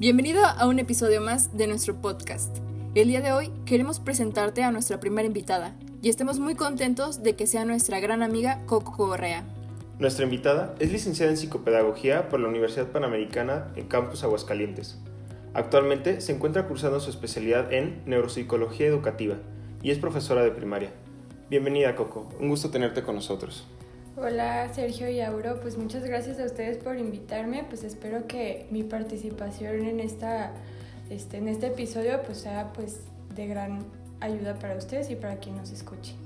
Bienvenido a un episodio más de nuestro podcast. El día de hoy queremos presentarte a nuestra primera invitada y estamos muy contentos de que sea nuestra gran amiga Coco Correa. Nuestra invitada es licenciada en psicopedagogía por la Universidad Panamericana en Campus Aguascalientes. Actualmente se encuentra cursando su especialidad en neuropsicología educativa y es profesora de primaria. Bienvenida Coco, un gusto tenerte con nosotros. Hola Sergio y Auro, pues muchas gracias a ustedes por invitarme, pues espero que mi participación en, esta, este, en este episodio pues sea pues de gran ayuda para ustedes y para quien nos escuche.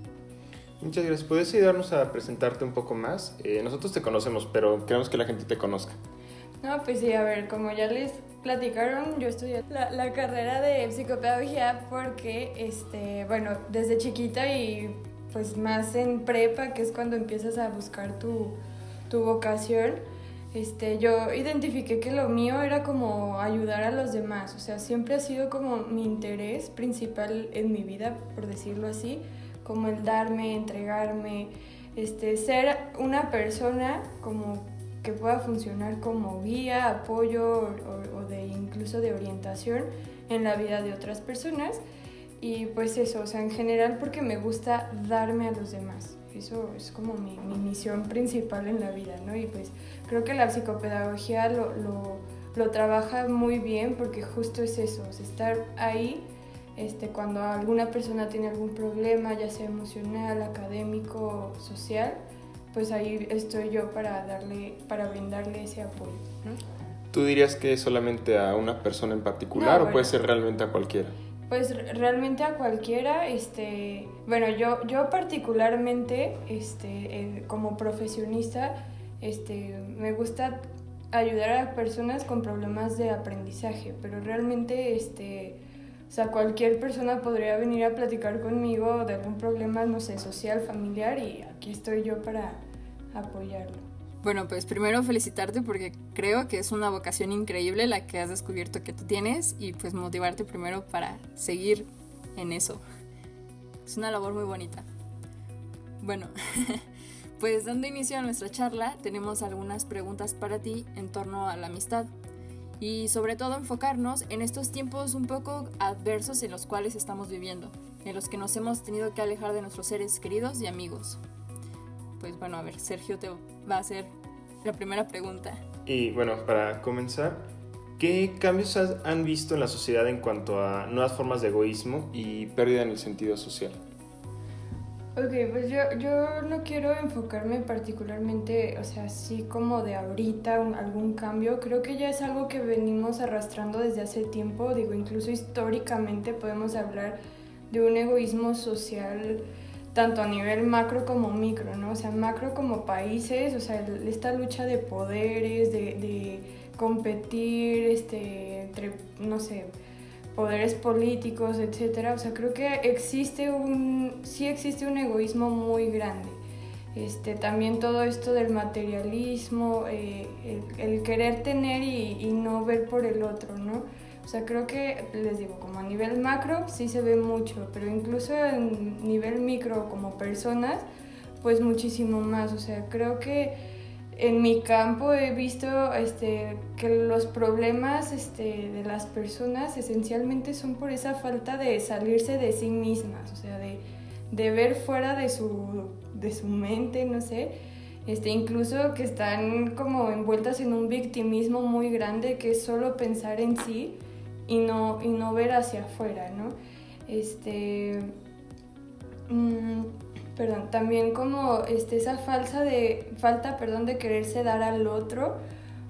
Muchas gracias. ¿Puedes ayudarnos a presentarte un poco más? Eh, nosotros te conocemos, pero queremos que la gente te conozca. No, pues sí, a ver, como ya les platicaron, yo estudié la, la carrera de psicopedagogía porque, este, bueno, desde chiquita y pues más en prepa, que es cuando empiezas a buscar tu, vocación, este, yo identifiqué que lo mío era como ayudar a los demás, o sea, siempre ha sido como mi interés principal en mi vida, por decirlo así, como el darme, entregarme, este, ser una persona como que pueda funcionar como guía, apoyo o, o de incluso de orientación en la vida de otras personas y pues eso, o sea, en general porque me gusta darme a los demás. Eso es como mi, mi misión principal en la vida, ¿no? Y pues creo que la psicopedagogía lo, lo, lo trabaja muy bien porque justo es eso, es estar ahí este, cuando alguna persona tiene algún problema, ya sea emocional, académico, social, pues ahí estoy yo para darle, para brindarle ese apoyo. ¿no? ¿Tú dirías que es solamente a una persona en particular o puede ser realmente a cualquiera? Pues realmente a cualquiera, este, bueno, yo, yo particularmente, este, eh, como profesionista, este, me gusta ayudar a personas con problemas de aprendizaje, pero realmente, este, o sea, cualquier persona podría venir a platicar conmigo de algún problema, no sé, social, familiar, y aquí estoy yo para apoyarlo. Bueno, pues primero felicitarte porque creo que es una vocación increíble la que has descubierto que tú tienes y pues motivarte primero para seguir en eso. Es una labor muy bonita. Bueno, pues dando inicio a nuestra charla, tenemos algunas preguntas para ti en torno a la amistad y sobre todo enfocarnos en estos tiempos un poco adversos en los cuales estamos viviendo, en los que nos hemos tenido que alejar de nuestros seres queridos y amigos pues bueno, a ver, Sergio te va a hacer la primera pregunta. Y bueno, para comenzar, ¿qué cambios han visto en la sociedad en cuanto a nuevas formas de egoísmo y pérdida en el sentido social? Ok, pues yo, yo no quiero enfocarme particularmente, o sea, así como de ahorita algún cambio. Creo que ya es algo que venimos arrastrando desde hace tiempo. Digo, incluso históricamente podemos hablar de un egoísmo social tanto a nivel macro como micro, ¿no? O sea, macro como países, o sea, esta lucha de poderes, de, de competir, este, entre, no sé, poderes políticos, etcétera. O sea, creo que existe un, sí existe un egoísmo muy grande. Este, también todo esto del materialismo, eh, el, el, querer tener y, y no ver por el otro, ¿no? O sea, creo que, les digo, como a nivel macro sí se ve mucho, pero incluso en nivel micro como personas, pues muchísimo más. O sea, creo que en mi campo he visto este, que los problemas este, de las personas esencialmente son por esa falta de salirse de sí mismas, o sea, de, de ver fuera de su, de su mente, no sé. Este, incluso que están como envueltas en un victimismo muy grande que es solo pensar en sí y no, y no ver hacia afuera, ¿no? Este, mm, perdón, también como este, esa falsa de, falta perdón, de quererse dar al otro,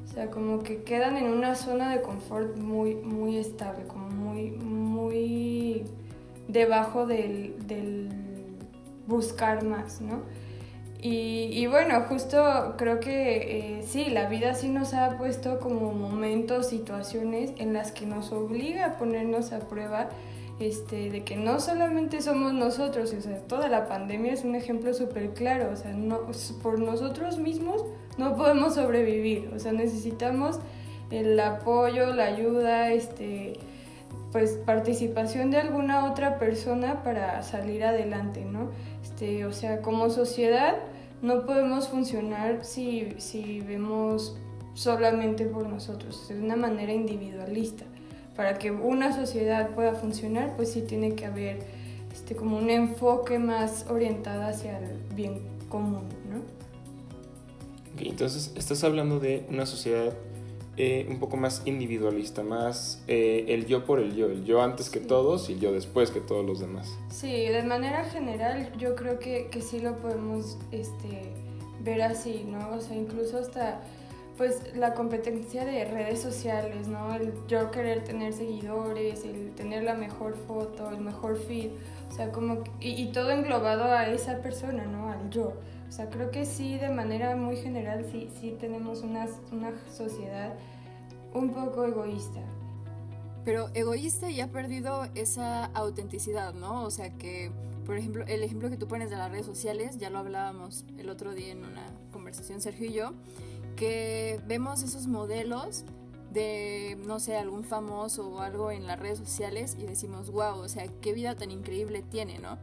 o sea, como que quedan en una zona de confort muy, muy estable, como muy, muy debajo del, del buscar más, ¿no? Y, bueno, justo creo que eh, sí, la vida sí nos ha puesto como momentos, situaciones en las que nos obliga a ponernos a prueba este, de que no solamente somos nosotros, o sea, toda la pandemia es un ejemplo súper claro, o sea, no, por nosotros mismos no podemos sobrevivir, o sea, necesitamos el apoyo, la ayuda, este, pues participación de alguna otra persona para salir adelante, ¿no? Este, o sea, como sociedad no podemos funcionar si, si vemos solamente por nosotros, de una manera individualista. Para que una sociedad pueda funcionar, pues sí tiene que haber este, como un enfoque más orientado hacia el bien común, ¿no? entonces, estás hablando de una sociedad eh, un poco más individualista, más eh, el yo por el yo, el yo antes que todos y el yo después que todos los demás. Sí, de manera general yo creo que, que sí lo podemos este, ver así, ¿no? O sea, incluso hasta pues la competencia de redes sociales, ¿no? El yo querer tener seguidores, el tener la mejor foto, el mejor feed, o sea, como, y, y todo englobado a esa persona, ¿no? Al yo. O sea, creo que sí, de manera muy general, sí, sí tenemos una, una sociedad un poco egoísta. Pero egoísta y ha perdido esa autenticidad, ¿no? O sea que, por ejemplo, el ejemplo que tú pones de las redes sociales, ya lo hablábamos el otro día en una conversación Sergio y yo, que vemos esos modelos de, no sé, algún famoso o algo en las redes sociales y decimos, wow, o sea, qué vida tan increíble tiene, ¿no?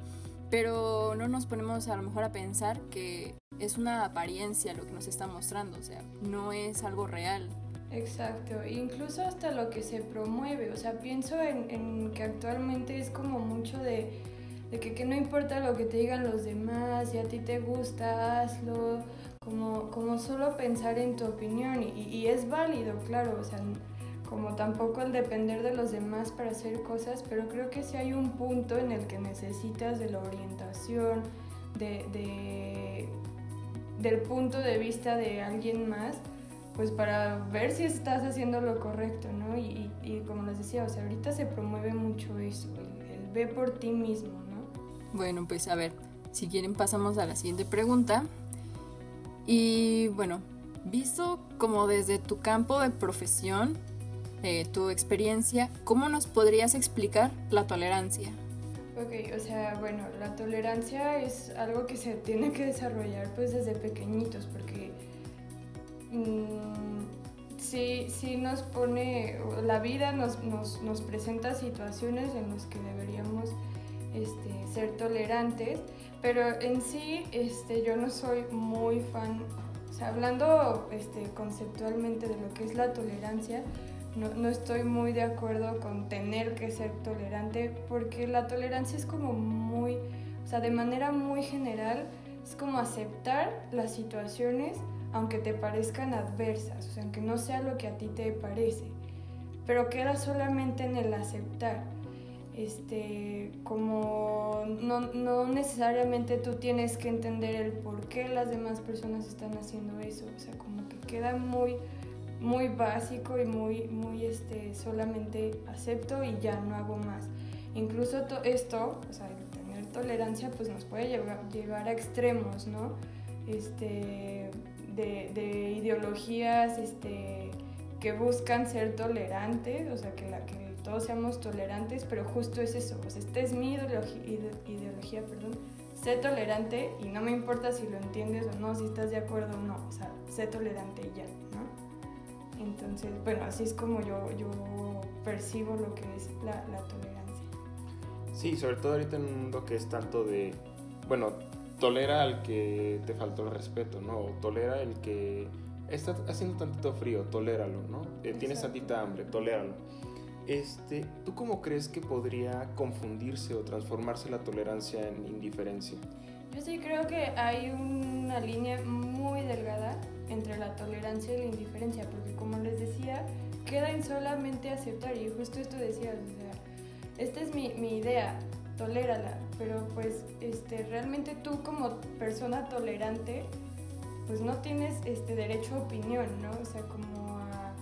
Pero no nos ponemos a lo mejor a pensar que es una apariencia lo que nos está mostrando, o sea, no es algo real. Exacto, incluso hasta lo que se promueve, o sea, pienso en, que actualmente es como mucho de, que, que, no importa lo que te digan los demás, si a ti te gusta, hazlo, como, como solo pensar en tu opinión y, y es válido, claro, o sea, como tampoco el depender de los demás para hacer cosas, pero creo que sí hay un punto en el que necesitas de la orientación, de, del punto de vista de alguien más, pues para ver si estás haciendo lo correcto, ¿no? Y, como les decía, o sea, ahorita se promueve mucho eso, el, el ve por ti mismo, ¿no? Bueno, pues a ver, si quieren pasamos a la siguiente pregunta. Y bueno, visto como desde tu campo de profesión, tu experiencia, ¿cómo nos podrías explicar la tolerancia? Ok, o sea, bueno, la tolerancia es algo que se tiene que desarrollar pues desde pequeñitos porque mm, sí, nos pone, la vida nos, nos, nos, presenta situaciones en las que deberíamos este, ser tolerantes, pero en sí este, yo no soy muy fan, o sea, hablando este, conceptualmente de lo que es la tolerancia, no, estoy muy de acuerdo con tener que ser tolerante porque la tolerancia es como muy, o sea, de manera muy general, es como aceptar las situaciones aunque te parezcan adversas, o sea, aunque no sea lo que a ti te parece, pero queda solamente en el aceptar. Este, como no, no necesariamente tú tienes que entender el por qué las demás personas están haciendo eso, o sea, como que queda muy muy básico y muy, muy este, solamente acepto y ya no hago más. Incluso esto, o sea, tener tolerancia, pues nos puede llevar, llevar a extremos, ¿no? Este, de, de, ideologías este, que buscan ser tolerantes, o sea, que, que todos seamos tolerantes, pero justo es eso, pues esta es mi ideología, ideología perdón, sé tolerante y no me importa si lo entiendes o no, si estás de acuerdo o no, o sea, sé tolerante y ya. Entonces, bueno, así es como yo, yo percibo lo que es la, tolerancia. Sí, sobre todo ahorita en un mundo que es tanto de, bueno, tolera al que te faltó el respeto, ¿no? O tolera el que está haciendo tantito frío, toléralo, ¿no? Eh, tienes tantita hambre, toléralo. Este, ¿Tú cómo crees que podría confundirse o transformarse la tolerancia en indiferencia? Yo sí creo que hay una línea muy delgada entre la tolerancia y la indiferencia, porque como les decía, queda en solamente aceptar, y justo esto decía, o sea, esta es mi, mi idea, tolérala, pero pues este, realmente tú como persona tolerante, pues no tienes este derecho a opinión, ¿no? O sea, como a,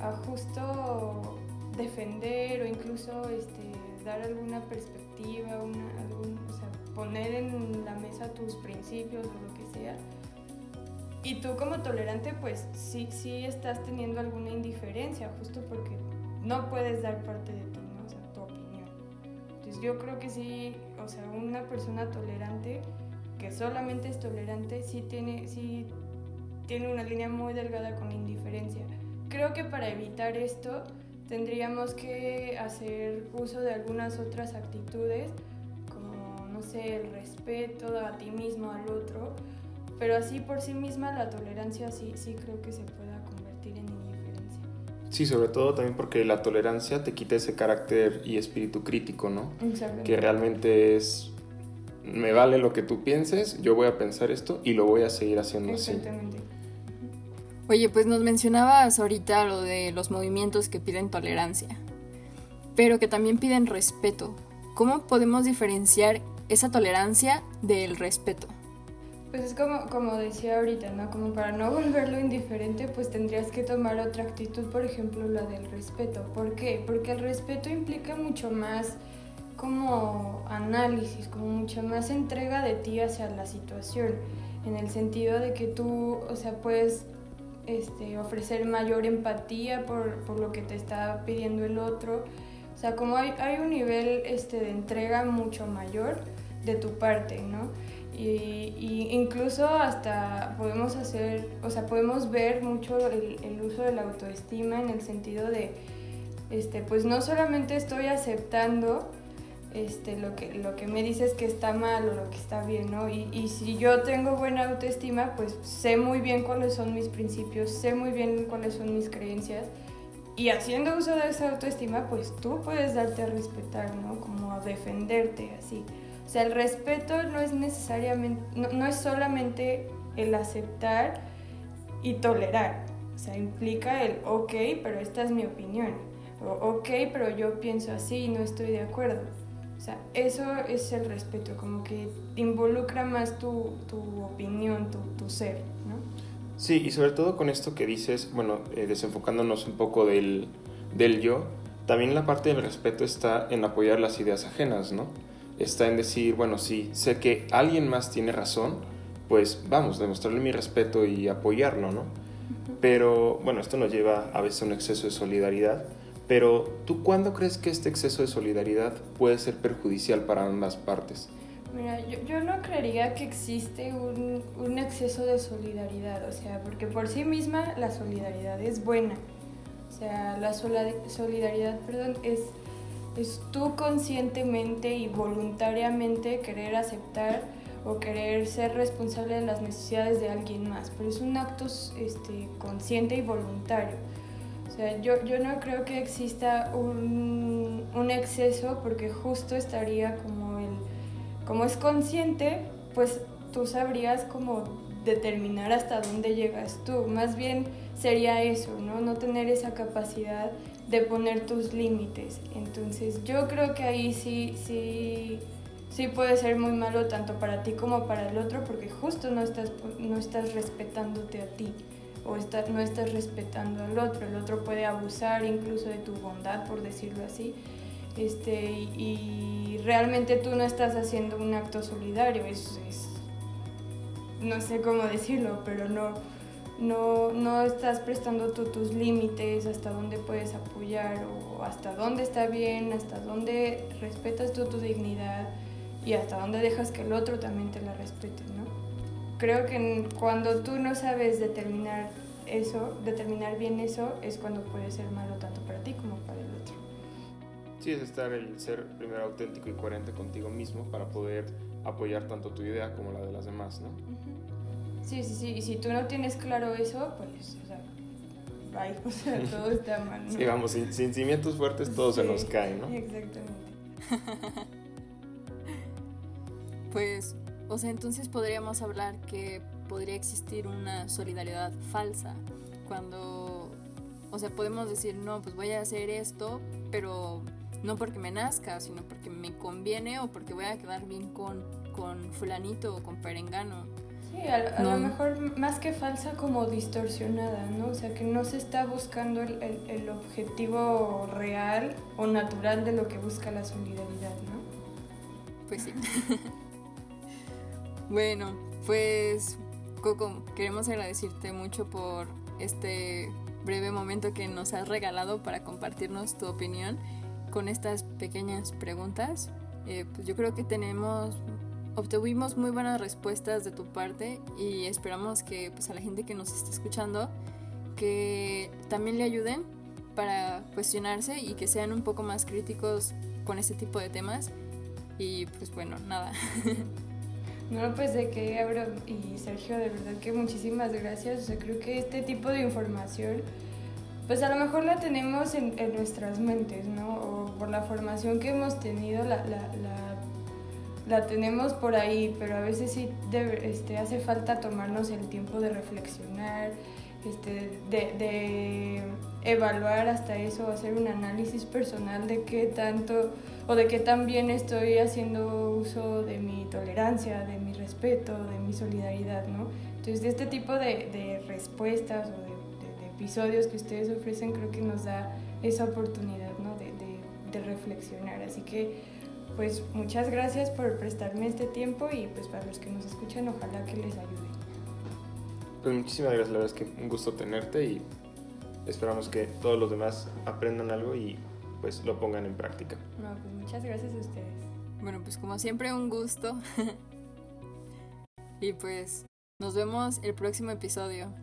a justo defender o incluso este, dar alguna perspectiva, una, algún, o sea, poner en la mesa tus principios o lo que sea y tú como tolerante, pues sí, sí estás teniendo alguna indiferencia, justo porque no puedes dar parte de ti, ¿no? O sea, tu opinión. Entonces yo creo que sí, o sea, una persona tolerante, que solamente es tolerante, sí tiene, sí tiene una línea muy delgada con la indiferencia. Creo que para evitar esto tendríamos que hacer uso de algunas otras actitudes, como, no sé, el respeto a ti mismo, al otro, pero así por sí misma la tolerancia sí, sí creo que se pueda convertir en indiferencia. Sí, sobre todo también porque la tolerancia te quita ese carácter y espíritu crítico, ¿no? Exactamente. Que realmente es, me vale lo que tú pienses, yo voy a pensar esto y lo voy a seguir haciendo así. Exactamente. Oye, pues nos mencionabas ahorita lo de los movimientos que piden tolerancia, pero que también piden respeto. ¿Cómo podemos diferenciar esa tolerancia del respeto? Pues es como, como decía ahorita, ¿no? Como para no volverlo indiferente, pues tendrías que tomar otra actitud, por ejemplo, la del respeto. ¿Por qué? Porque el respeto implica mucho más como análisis, como mucha más entrega de ti hacia la situación, en el sentido de que tú, o sea, puedes este, ofrecer mayor empatía por, por, lo que te está pidiendo el otro. O sea, como hay, hay un nivel este, de entrega mucho mayor de tu parte, ¿no? Y, incluso hasta podemos hacer, o sea, podemos ver mucho el, el, uso de la autoestima en el sentido de, este, pues no solamente estoy aceptando este, lo, que, lo que me dices que está mal o lo que está bien, ¿no? Y, y si yo tengo buena autoestima, pues sé muy bien cuáles son mis principios, sé muy bien cuáles son mis creencias. Y haciendo uso de esa autoestima, pues tú puedes darte a respetar, ¿no? Como a defenderte, así. O sea, el respeto no es necesariamente, no, no, es solamente el aceptar y tolerar. O sea, implica el, ok, pero esta es mi opinión. O, ok, pero yo pienso así y no estoy de acuerdo. O sea, eso es el respeto, como que involucra más tu, tu opinión, tu, tu, ser, ¿no? Sí, y sobre todo con esto que dices, bueno, eh, desenfocándonos un poco del, del yo, también la parte del respeto está en apoyar las ideas ajenas, ¿no? Está en decir, bueno, sí, sé que alguien más tiene razón, pues vamos, demostrarle mi respeto y apoyarlo, ¿no? Pero bueno, esto nos lleva a veces a un exceso de solidaridad, pero ¿tú cuándo crees que este exceso de solidaridad puede ser perjudicial para ambas partes? Mira, yo, yo no creería que existe un, un, exceso de solidaridad, o sea, porque por sí misma la solidaridad es buena. O sea, la solidaridad, perdón, es es tú conscientemente y voluntariamente querer aceptar o querer ser responsable de las necesidades de alguien más, pero es un acto este, consciente y voluntario. O sea, yo, yo no creo que exista un, un, exceso porque justo estaría como el, como es consciente, pues tú sabrías como determinar hasta dónde llegas tú. Más bien sería eso, ¿no? No tener esa capacidad de poner tus límites. Entonces yo creo que ahí sí, sí, sí puede ser muy malo tanto para ti como para el otro porque justo no estás, no estás respetándote a ti o está, no estás respetando al otro. El otro puede abusar incluso de tu bondad, por decirlo así. Este, y, realmente tú no estás haciendo un acto solidario, es, es no sé cómo decirlo, pero no, no, no estás prestando tú tus límites, hasta dónde puedes apoyar o hasta dónde está bien, hasta dónde respetas tú tu dignidad y hasta dónde dejas que el otro también te la respete, ¿no? Creo que cuando tú no sabes determinar eso, determinar bien eso, es cuando puede ser malo tanto para ti como para el otro. Sí, es estar el ser primero auténtico y coherente contigo mismo para poder apoyar tanto tu idea como la de las demás, ¿no? Uh -huh. Sí, sí, sí. Y si tú no tienes claro eso, pues, o sea, bye. O sea, todo está mal. ¿no? Sí, vamos, sin, sin, cimientos fuertes todo sí, se nos cae, ¿no? Exactamente. pues, o sea, entonces podríamos hablar que podría existir una solidaridad falsa cuando, o sea, podemos decir, no, pues voy a hacer esto, pero no porque me nazca, sino porque me conviene o porque voy a quedar bien con, con fulanito o con perengano. Sí, a, a no. lo mejor más que falsa como distorsionada, ¿no? O sea, que no se está buscando el, el, el, objetivo real o natural de lo que busca la solidaridad, ¿no? Pues sí. bueno, pues Coco, queremos agradecerte mucho por este breve momento que nos has regalado para compartirnos tu opinión con estas pequeñas preguntas. Eh, pues yo creo que tenemos obtuvimos muy buenas respuestas de tu parte y esperamos que pues, a la gente que nos está escuchando que también le ayuden para cuestionarse y que sean un poco más críticos con este tipo de temas y pues bueno, nada. No, pues de que Abro y Sergio, de verdad que muchísimas gracias. O sea, creo que este tipo de información, pues a lo mejor la tenemos en, en nuestras mentes, ¿no? O por la formación que hemos tenido, la, la, la, la tenemos por ahí, pero a veces sí debe, este, hace falta tomarnos el tiempo de reflexionar, este, de, de evaluar hasta eso, hacer un análisis personal de qué tanto o de qué tan bien estoy haciendo uso de mi tolerancia, de mi respeto, de mi solidaridad, ¿no? Entonces, de este tipo de, de respuestas o de, de, de, episodios que ustedes ofrecen, creo que nos da esa oportunidad, ¿no? De, de reflexionar. Así que, pues, muchas gracias por prestarme este tiempo y, pues, para los que nos escuchan, ojalá que les ayude. Pues muchísimas gracias, la verdad es que un gusto tenerte y esperamos que todos los demás aprendan algo y pues lo pongan en práctica. No, pues muchas gracias a ustedes. Bueno, pues como siempre un gusto. y pues nos vemos el próximo episodio.